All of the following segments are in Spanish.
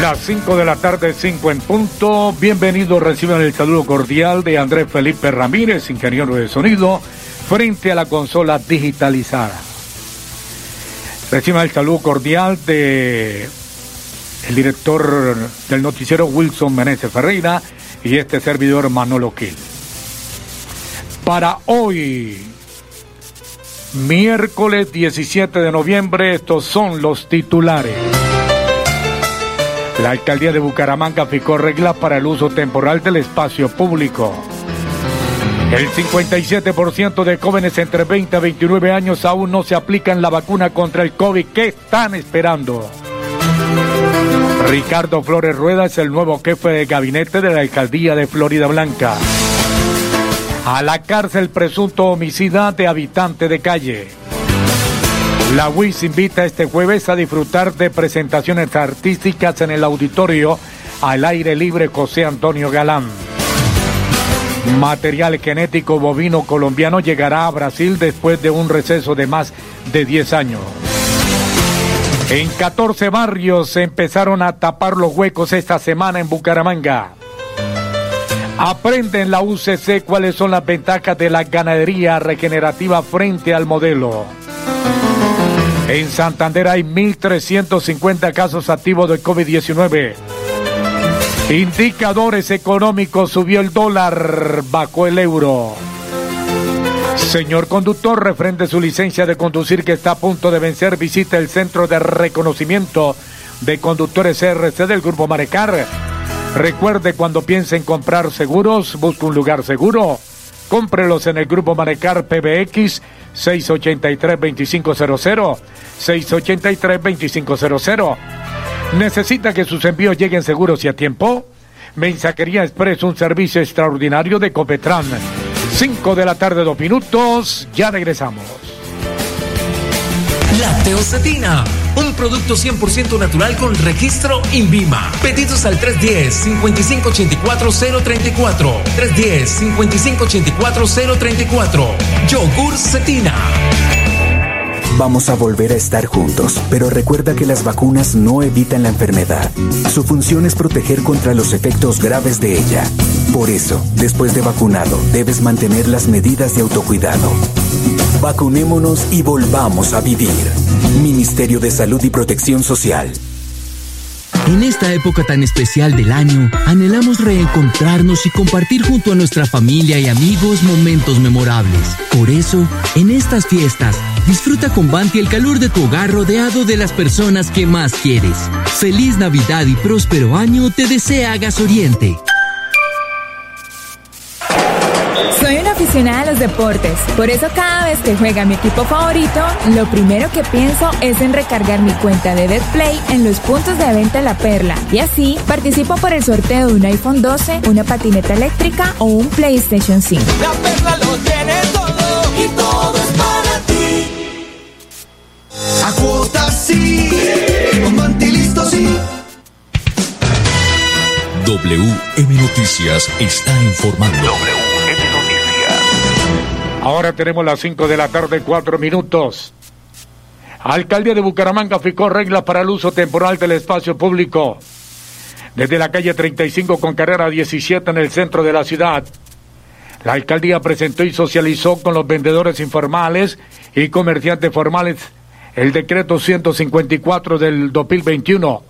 Las 5 de la tarde, 5 en punto. Bienvenidos, reciban el saludo cordial de Andrés Felipe Ramírez, ingeniero de sonido, frente a la consola digitalizada. Reciban el saludo cordial de el director del noticiero Wilson Meneses Ferreira y este servidor Manolo Quil. Para hoy, miércoles 17 de noviembre, estos son los titulares. La alcaldía de Bucaramanga fijó reglas para el uso temporal del espacio público. El 57% de jóvenes entre 20 a 29 años aún no se aplican la vacuna contra el COVID. ¿Qué están esperando? Ricardo Flores Rueda es el nuevo jefe de gabinete de la alcaldía de Florida Blanca. A la cárcel presunto homicida de habitante de calle. La UIS invita este jueves a disfrutar de presentaciones artísticas en el auditorio al aire libre José Antonio Galán. Material genético bovino colombiano llegará a Brasil después de un receso de más de 10 años. En 14 barrios se empezaron a tapar los huecos esta semana en Bucaramanga. Aprende en la UCC cuáles son las ventajas de la ganadería regenerativa frente al modelo. En Santander hay 1.350 casos activos de COVID-19. Indicadores económicos, subió el dólar, bajó el euro. Señor conductor, refrende su licencia de conducir que está a punto de vencer, visita el Centro de Reconocimiento de Conductores CRC del Grupo Marecar. Recuerde cuando piense en comprar seguros, busque un lugar seguro. Cómprelos en el Grupo Manecar PBX 683-2500. 683-2500. ¿Necesita que sus envíos lleguen seguros y a tiempo? Mensajería Express, un servicio extraordinario de Copetran. 5 de la tarde, dos minutos. Ya regresamos. Lacteocetina, un producto 100% natural con registro INVIMA. Pedidos al 310-5584-034. 310-5584-034. Yogur Cetina. Vamos a volver a estar juntos, pero recuerda que las vacunas no evitan la enfermedad. Su función es proteger contra los efectos graves de ella. Por eso, después de vacunado, debes mantener las medidas de autocuidado. Vacunémonos y volvamos a vivir. Ministerio de Salud y Protección Social. En esta época tan especial del año, anhelamos reencontrarnos y compartir junto a nuestra familia y amigos momentos memorables. Por eso, en estas fiestas, disfruta con Banti el calor de tu hogar rodeado de las personas que más quieres. Feliz Navidad y próspero año te desea Gas Oriente. Aficionada a los deportes, por eso cada vez que juega mi equipo favorito, lo primero que pienso es en recargar mi cuenta de BetPlay en los puntos de venta La Perla. Y así participo por el sorteo de un iPhone 12, una patineta eléctrica o un PlayStation 5. La Perla lo tiene todo y todo es para ti. A cuotas sí, con Mantilisto sí. WM Noticias está informando. WM Noticias. Ahora tenemos las 5 de la tarde, 4 minutos. Alcaldía de Bucaramanga fijó reglas para el uso temporal del espacio público. Desde la calle 35 con carrera 17 en el centro de la ciudad. La alcaldía presentó y socializó con los vendedores informales y comerciantes formales el decreto 154 del 2021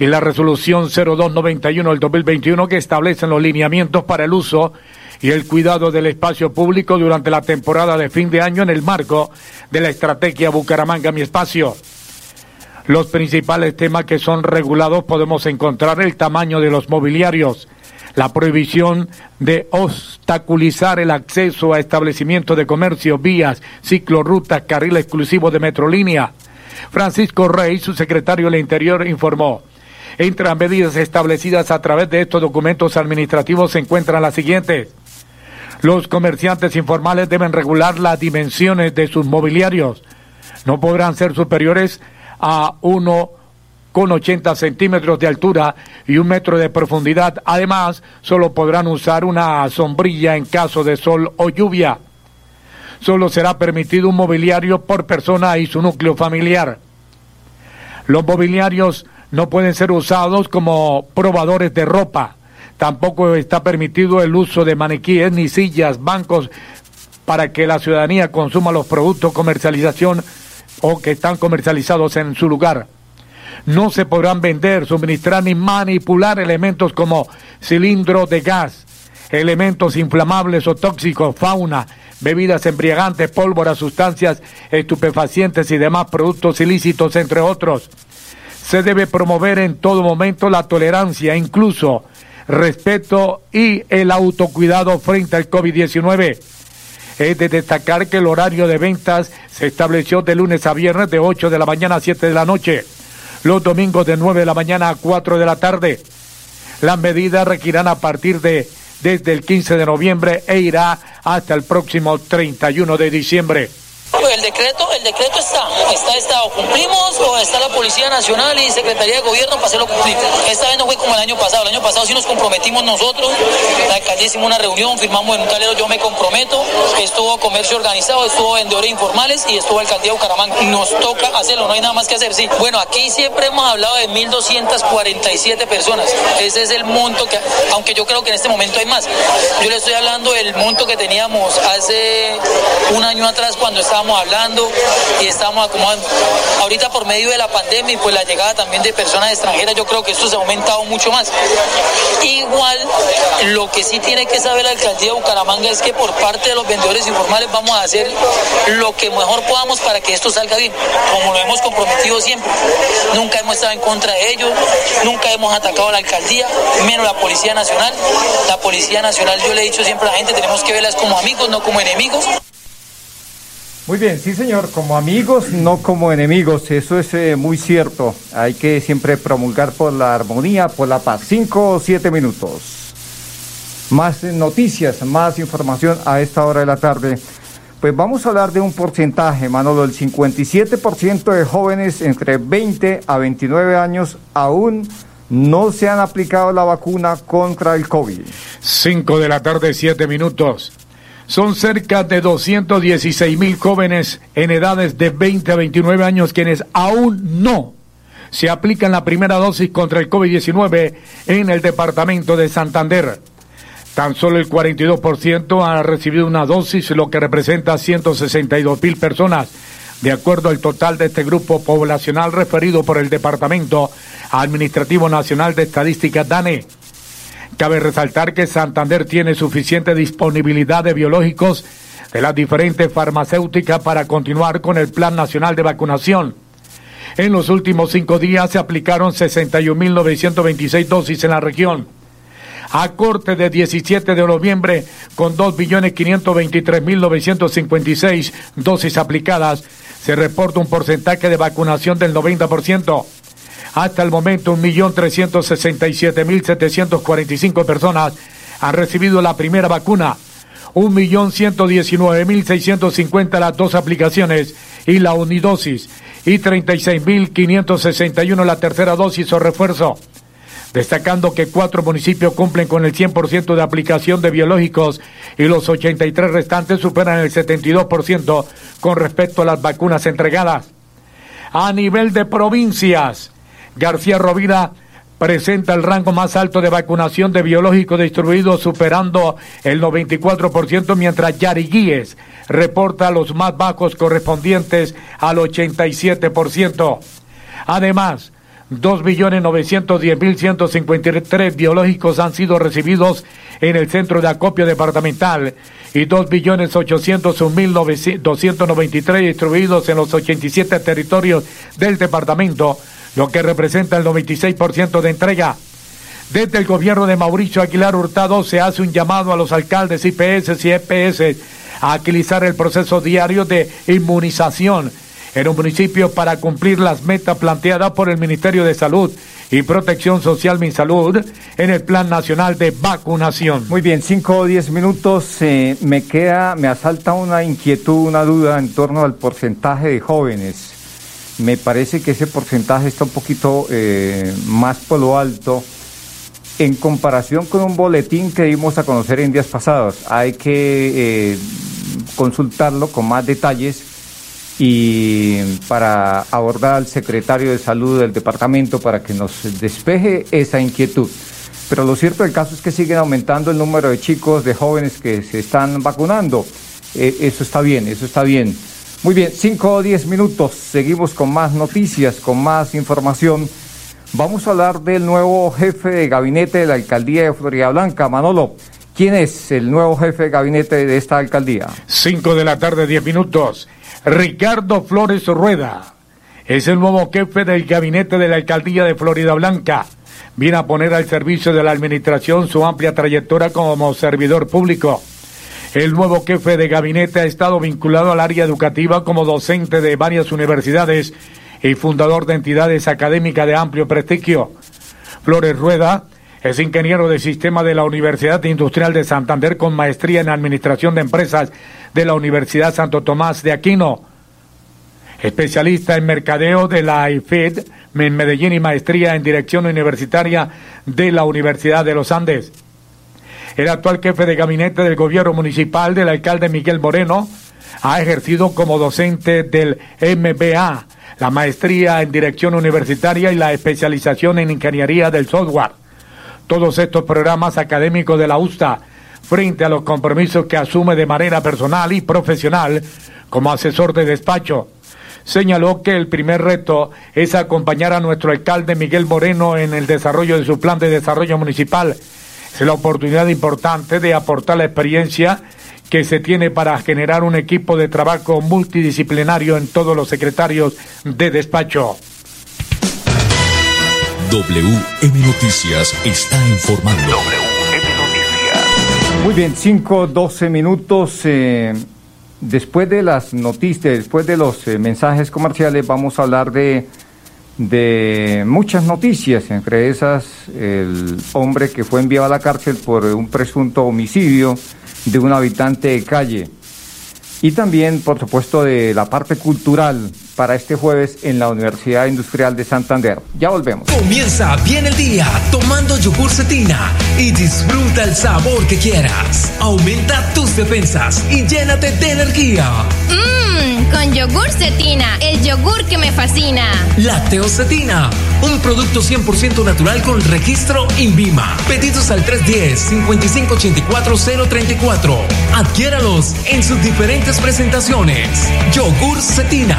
y la resolución 0291 del 2021 que establecen los lineamientos para el uso y el cuidado del espacio público durante la temporada de fin de año en el marco de la estrategia Bucaramanga Mi Espacio. Los principales temas que son regulados podemos encontrar el tamaño de los mobiliarios, la prohibición de obstaculizar el acceso a establecimientos de comercio, vías, ciclorrutas, carril exclusivo de Metrolínea. Francisco Rey, su secretario del Interior, informó Entre las medidas establecidas a través de estos documentos administrativos se encuentran las siguientes. Los comerciantes informales deben regular las dimensiones de sus mobiliarios. No podrán ser superiores a 1,80 centímetros de altura y un metro de profundidad. Además, solo podrán usar una sombrilla en caso de sol o lluvia. Solo será permitido un mobiliario por persona y su núcleo familiar. Los mobiliarios no pueden ser usados como probadores de ropa. Tampoco está permitido el uso de maniquíes ni sillas, bancos para que la ciudadanía consuma los productos comercialización o que están comercializados en su lugar. No se podrán vender, suministrar ni manipular elementos como cilindros de gas, elementos inflamables o tóxicos, fauna, bebidas embriagantes, pólvora, sustancias estupefacientes y demás productos ilícitos, entre otros. Se debe promover en todo momento la tolerancia, incluso respeto y el autocuidado frente al COVID-19. Es de destacar que el horario de ventas se estableció de lunes a viernes de 8 de la mañana a 7 de la noche, los domingos de 9 de la mañana a 4 de la tarde. Las medidas requerirán a partir de desde el 15 de noviembre e irá hasta el próximo 31 de diciembre. El decreto, el decreto está, está, está, cumplimos o está la Policía Nacional y Secretaría de Gobierno para hacerlo cumplir. Esta vez no fue como el año pasado, el año pasado sí nos comprometimos nosotros, la alcaldía hicimos una reunión, firmamos en un talero yo me comprometo, estuvo comercio organizado, estuvo vendedores informales y estuvo alcaldía de Bucaramanga. Nos toca hacerlo, no hay nada más que hacer, sí. Bueno, aquí siempre hemos hablado de 1.247 personas, ese es el monto que, aunque yo creo que en este momento hay más, yo le estoy hablando del monto que teníamos hace un año atrás cuando estábamos hablando y estamos acomodando. Ahorita por medio de la pandemia y pues la llegada también de personas extranjeras, yo creo que esto se ha aumentado mucho más. Igual, lo que sí tiene que saber la alcaldía de Bucaramanga es que por parte de los vendedores informales vamos a hacer lo que mejor podamos para que esto salga bien, como lo hemos comprometido siempre. Nunca hemos estado en contra de ellos, nunca hemos atacado a la alcaldía, menos la Policía Nacional. La Policía Nacional, yo le he dicho siempre a la gente, tenemos que verlas como amigos, no como enemigos. Muy bien, sí señor, como amigos, no como enemigos, eso es eh, muy cierto. Hay que siempre promulgar por la armonía, por la paz. Cinco o siete minutos. Más noticias, más información a esta hora de la tarde. Pues vamos a hablar de un porcentaje, Manolo. El 57% de jóvenes entre 20 a 29 años aún no se han aplicado la vacuna contra el COVID. Cinco de la tarde, siete minutos. Son cerca de 216 mil jóvenes en edades de 20 a 29 años quienes aún no se aplican la primera dosis contra el COVID-19 en el departamento de Santander. Tan solo el 42% ha recibido una dosis, lo que representa 162 mil personas, de acuerdo al total de este grupo poblacional referido por el Departamento Administrativo Nacional de Estadística DANE. Cabe resaltar que Santander tiene suficiente disponibilidad de biológicos de las diferentes farmacéuticas para continuar con el Plan Nacional de Vacunación. En los últimos cinco días se aplicaron 61.926 dosis en la región. A corte de 17 de noviembre, con 2.523.956 dosis aplicadas, se reporta un porcentaje de vacunación del 90%. Hasta el momento, 1.367.745 personas han recibido la primera vacuna. 1.119.650 las dos aplicaciones y la unidosis. Y 36.561 la tercera dosis o refuerzo. Destacando que cuatro municipios cumplen con el 100% de aplicación de biológicos y los 83 restantes superan el 72% con respecto a las vacunas entregadas. A nivel de provincias, García Rovira presenta el rango más alto de vacunación de biológicos distribuidos superando el 94%, mientras Yariguíes reporta los más bajos correspondientes al 87%. Además, 2.910.153 biológicos han sido recibidos en el centro de acopio departamental y 2.801.293 distribuidos en los 87 territorios del departamento lo que representa el 96% de entrega. Desde el gobierno de Mauricio Aguilar Hurtado se hace un llamado a los alcaldes IPS y EPS a agilizar el proceso diario de inmunización en un municipio para cumplir las metas planteadas por el Ministerio de Salud y Protección Social MinSalud en el Plan Nacional de Vacunación. Muy bien, cinco o diez minutos. eh, me queda, me asalta una inquietud, una duda en torno al porcentaje de jóvenes. Me parece que ese porcentaje está un poquito eh, más por lo alto en comparación con un boletín que dimos a conocer en días pasados. Hay que eh, consultarlo con más detalles y para abordar al secretario de salud del departamento para que nos despeje esa inquietud. Pero lo cierto del caso es que siguen aumentando el número de chicos, de jóvenes que se están vacunando. Eh, eso está bien, eso está bien. Muy bien, 5 o 10 minutos. Seguimos con más noticias, con más información. Vamos a hablar del nuevo jefe de gabinete de la alcaldía de Florida Blanca, Manolo. ¿Quién es el nuevo jefe de gabinete de esta alcaldía? 5 de la tarde, 10 minutos. Ricardo Flores Rueda es el nuevo jefe del gabinete de la alcaldía de Florida Blanca. Viene a poner al servicio de la administración su amplia trayectoria como servidor público. El nuevo jefe de gabinete ha estado vinculado al área educativa como docente de varias universidades y fundador de entidades académicas de amplio prestigio. Flores Rueda es ingeniero de sistema de la Universidad Industrial de Santander con maestría en Administración de Empresas de la Universidad Santo Tomás de Aquino. Especialista en mercadeo de la IFED en Medellín y maestría en Dirección Universitaria de la Universidad de los Andes. El actual jefe de gabinete del gobierno municipal del alcalde Miguel Moreno ha ejercido como docente del MBA, la maestría en Dirección Universitaria y la especialización en Ingeniería del Software todos estos programas académicos de la USTA frente a los compromisos que asume de manera personal y profesional como asesor de despacho. Señaló que el primer reto es acompañar a nuestro alcalde Miguel Moreno en el desarrollo de su plan de desarrollo municipal. Es la oportunidad importante de aportar la experiencia que se tiene para generar un equipo de trabajo multidisciplinario en todos los secretarios de despacho. WM Noticias está informando. WM Noticias. Muy bien, 5, 12 minutos. eh, después de las noticias, después de los eh, mensajes comerciales, vamos a hablar de, de muchas noticias, entre esas el hombre que fue enviado a la cárcel por un presunto homicidio de un habitante de calle. Y también, por supuesto, de la parte cultural para este jueves en la Universidad Industrial de Santander. Ya volvemos. Comienza bien el día tomando yogur cetina y disfruta el sabor que quieras. Aumenta tus defensas y llénate de energía. Mmm, con yogur cetina, el yogur que me fascina. Lacteocetina, un producto 100% natural con registro INVIMA. Pedidos al 310-5584-034. Adquiéralos en sus diferentes presentaciones. Yogur cetina.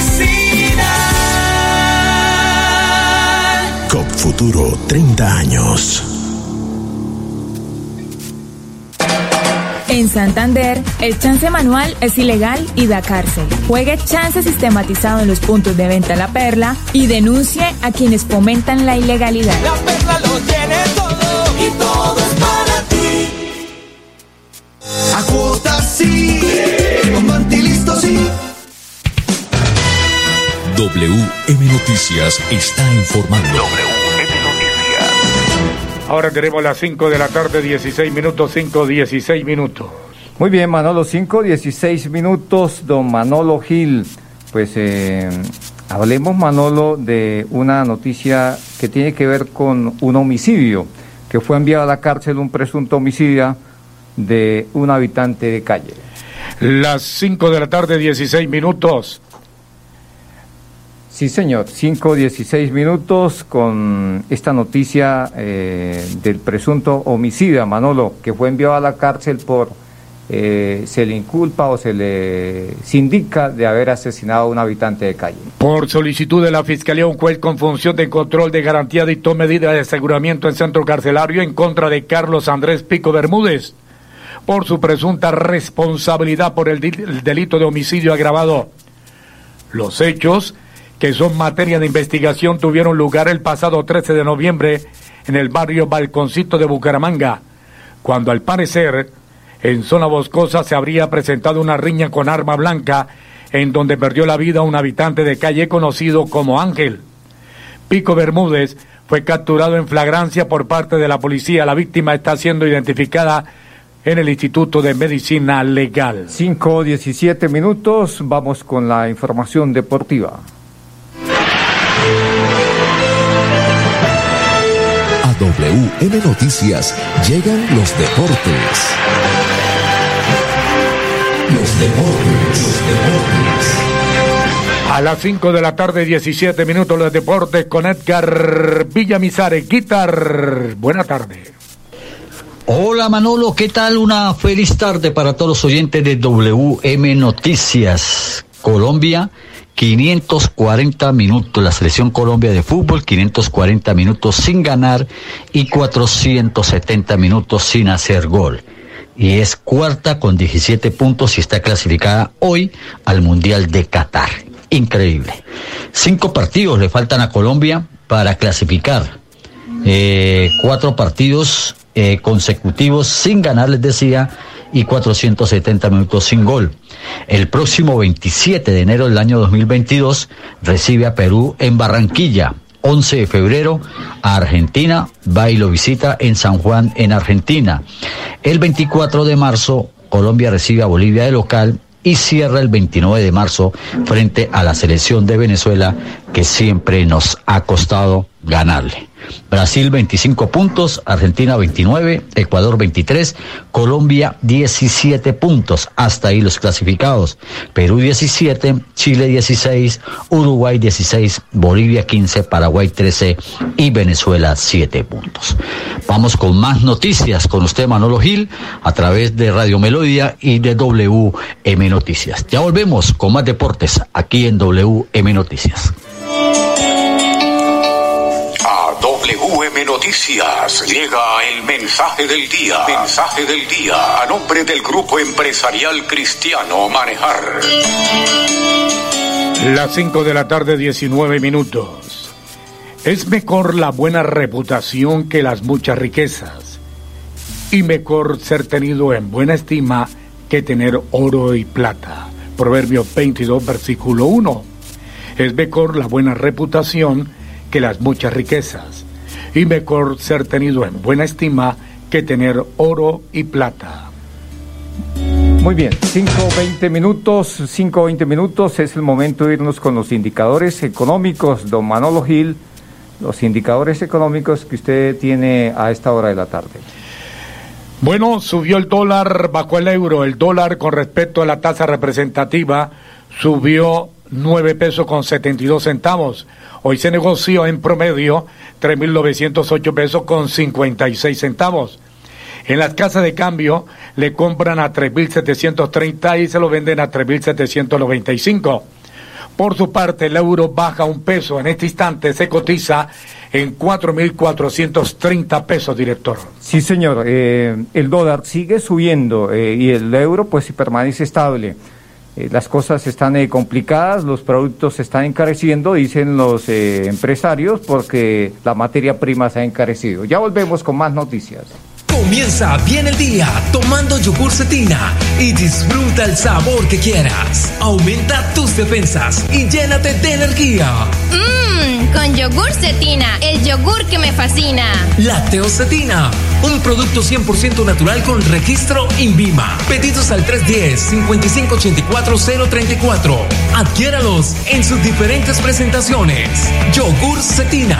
COP Futuro 30 años. En Santander, el chance manual es ilegal y da cárcel. Juegue chance sistematizado en los puntos de venta La Perla y denuncie a quienes fomentan la ilegalidad. La perla lo tiene todo y todo es para ti. A cuotas sí, WM Noticias está informando. Ahora tenemos las 5 de la tarde, 16 minutos, 5, 16 minutos. Muy bien, Manolo, 5, 16 minutos, don Manolo Gil. Pues eh, hablemos, Manolo, de una noticia que tiene que ver con un homicidio, que fue enviado a la cárcel un presunto homicida de un habitante de calle. Las 5 de la tarde, 16 minutos. Sí, señor. 5, 16 minutos con esta noticia eh, del presunto homicida, Manolo, que fue enviado a la cárcel por, eh, se le inculpa o se le se indica de haber asesinado a un habitante de calle. Por solicitud de la Fiscalía, un juez con función de control de garantía dictó medida de aseguramiento en centro carcelario en contra de Carlos Andrés Pico Bermúdez por su presunta responsabilidad por el delito de homicidio agravado. Los hechos, que son materia de investigación, tuvieron lugar el pasado 13 de noviembre en el barrio Balconcito de Bucaramanga, cuando al parecer en zona boscosa se habría presentado una riña con arma blanca en donde perdió la vida un habitante de calle conocido como Ángel. Pico Bermúdez fue capturado en flagrancia por parte de la policía. La víctima está siendo identificada en el Instituto de Medicina Legal. 5, 17 minutos, vamos con la información deportiva. WM Noticias llegan los deportes. Los deportes, los deportes. A las 5 de la tarde, 17 minutos, los deportes con Edgar Villamizare. Guitar, buena tarde. Hola Manolo, ¿qué tal? Una feliz tarde para todos los oyentes de WM Noticias. Colombia, 540 minutos. La selección Colombia de fútbol, 540 minutos sin ganar y 470 minutos sin hacer gol. Y es cuarta con 17 puntos y está clasificada hoy al Mundial de Qatar. Increíble. Cinco partidos le faltan a Colombia para clasificar eh, cuatro partidos eh, consecutivos sin ganar, les decía, y 470 minutos sin gol. El próximo 27 de enero del año 2022 recibe a Perú en Barranquilla. 11 de febrero a Argentina, va y lo visita en San Juan, en Argentina. El 24 de marzo, Colombia recibe a Bolivia de local y cierra el 29 de marzo frente a la selección de Venezuela que siempre nos ha costado ganarle. Brasil 25 puntos, Argentina 29, Ecuador 23, Colombia 17 puntos, hasta ahí los clasificados. Perú 17, Chile 16, Uruguay 16, Bolivia 15, Paraguay 13 y Venezuela 7 puntos. Vamos con más noticias con usted Manolo Gil a través de Radio Melodía y de WM Noticias. Ya volvemos con más deportes aquí en WM Noticias. WM Noticias llega el mensaje del día. Mensaje del día a nombre del Grupo Empresarial Cristiano Manejar. Las 5 de la tarde, 19 minutos. Es mejor la buena reputación que las muchas riquezas. Y mejor ser tenido en buena estima que tener oro y plata. Proverbio 22, versículo 1. Es mejor la buena reputación que las muchas riquezas. Y mejor ser tenido en buena estima que tener oro y plata. Muy bien, 5.20 minutos, 5.20 minutos es el momento de irnos con los indicadores económicos, don Manolo Gil, los indicadores económicos que usted tiene a esta hora de la tarde. Bueno, subió el dólar bajo el euro. El dólar con respecto a la tasa representativa subió 9 pesos con 72 centavos. Hoy se negoció en promedio 3.908 pesos con 56 centavos. En las casas de cambio le compran a 3.730 y se lo venden a 3.795. Por su parte, el euro baja un peso. En este instante se cotiza en 4.430 pesos, director. Sí, señor. Eh, el dólar sigue subiendo eh, y el euro pues permanece estable. Eh, las cosas están eh, complicadas, los productos se están encareciendo, dicen los eh, empresarios, porque la materia prima se ha encarecido. Ya volvemos con más noticias. Comienza bien el día tomando yogur cetina y disfruta el sabor que quieras. Aumenta tus defensas y llénate de energía. Mmm, con yogur cetina, el yogur que me fascina. Lacteocetina, un producto 100% natural con registro INVIMA. Pedidos al 310-5584-034. Adquiéralos en sus diferentes presentaciones. Yogur cetina.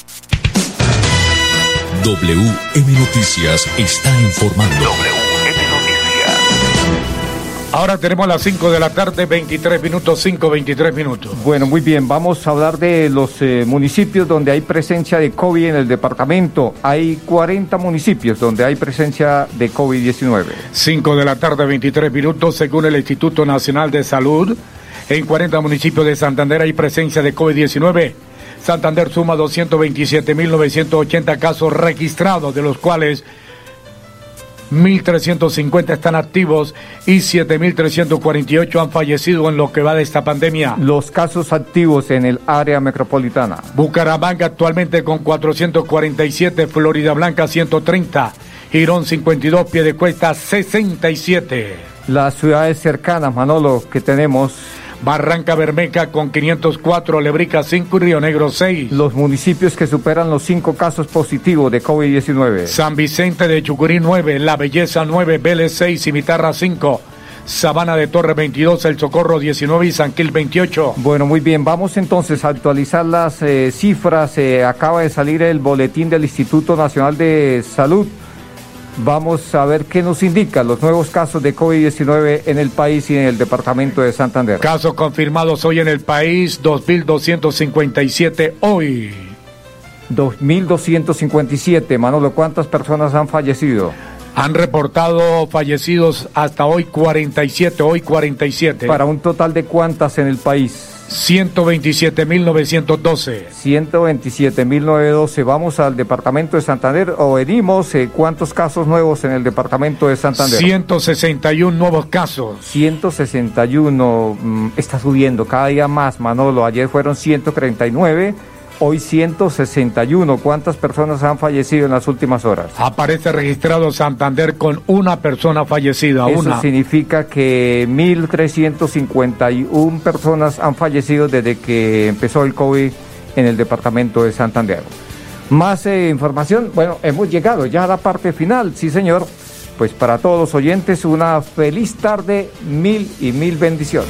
WM Noticias está informando. WM Noticias. Ahora tenemos las 5 de la tarde, 23 minutos, 5, 23 minutos. Bueno, muy bien, vamos a hablar de los eh, municipios donde hay presencia de COVID en el departamento. Hay 40 municipios donde hay presencia de COVID-19. 5 de la tarde, 23 minutos, según el Instituto Nacional de Salud. En 40 municipios de Santander hay presencia de COVID-19. Santander suma 227.980 casos registrados, de los cuales 1.350 están activos y 7.348 han fallecido en lo que va de esta pandemia. Los casos activos en el área metropolitana. Bucaramanga actualmente con 447, Florida Blanca 130, Girón 52, Piedecuesta 67. Las ciudades cercanas, Manolo, que tenemos. Barranca Bermeja con 504, Lebrica 5 y Río Negro 6. Los municipios que superan los 5 casos positivos de COVID-19. San Vicente de Chucurí 9, La Belleza 9, Vélez 6, Cimitarra 5. Sabana de Torre 22, El Socorro 19 y San Quil 28. Bueno, muy bien, vamos entonces a actualizar las eh, cifras. Eh, acaba de salir el boletín del Instituto Nacional de Salud. Vamos a ver qué nos indican los nuevos casos de COVID-19 en el país y en el departamento de Santander. Casos confirmados hoy en el país, 2.257 hoy. 2.257. Manolo, ¿cuántas personas han fallecido? Han reportado fallecidos hasta hoy 47, hoy 47. Para un total de cuántas en el país? 127.912. 127.912. Vamos al departamento de Santander o venimos. Eh, ¿Cuántos casos nuevos en el departamento de Santander? 161 nuevos casos. 161. mm, está subiendo cada día más, Manolo. Ayer fueron 139. Hoy 161. ¿Cuántas personas han fallecido en las últimas horas? Aparece registrado Santander con una persona fallecida, Eso una. significa que 1.351 personas han fallecido desde que empezó el COVID en el departamento de Santander. Más eh, información, bueno, hemos llegado ya a la parte final, sí señor. Pues para todos los oyentes, una feliz tarde, mil y mil bendiciones.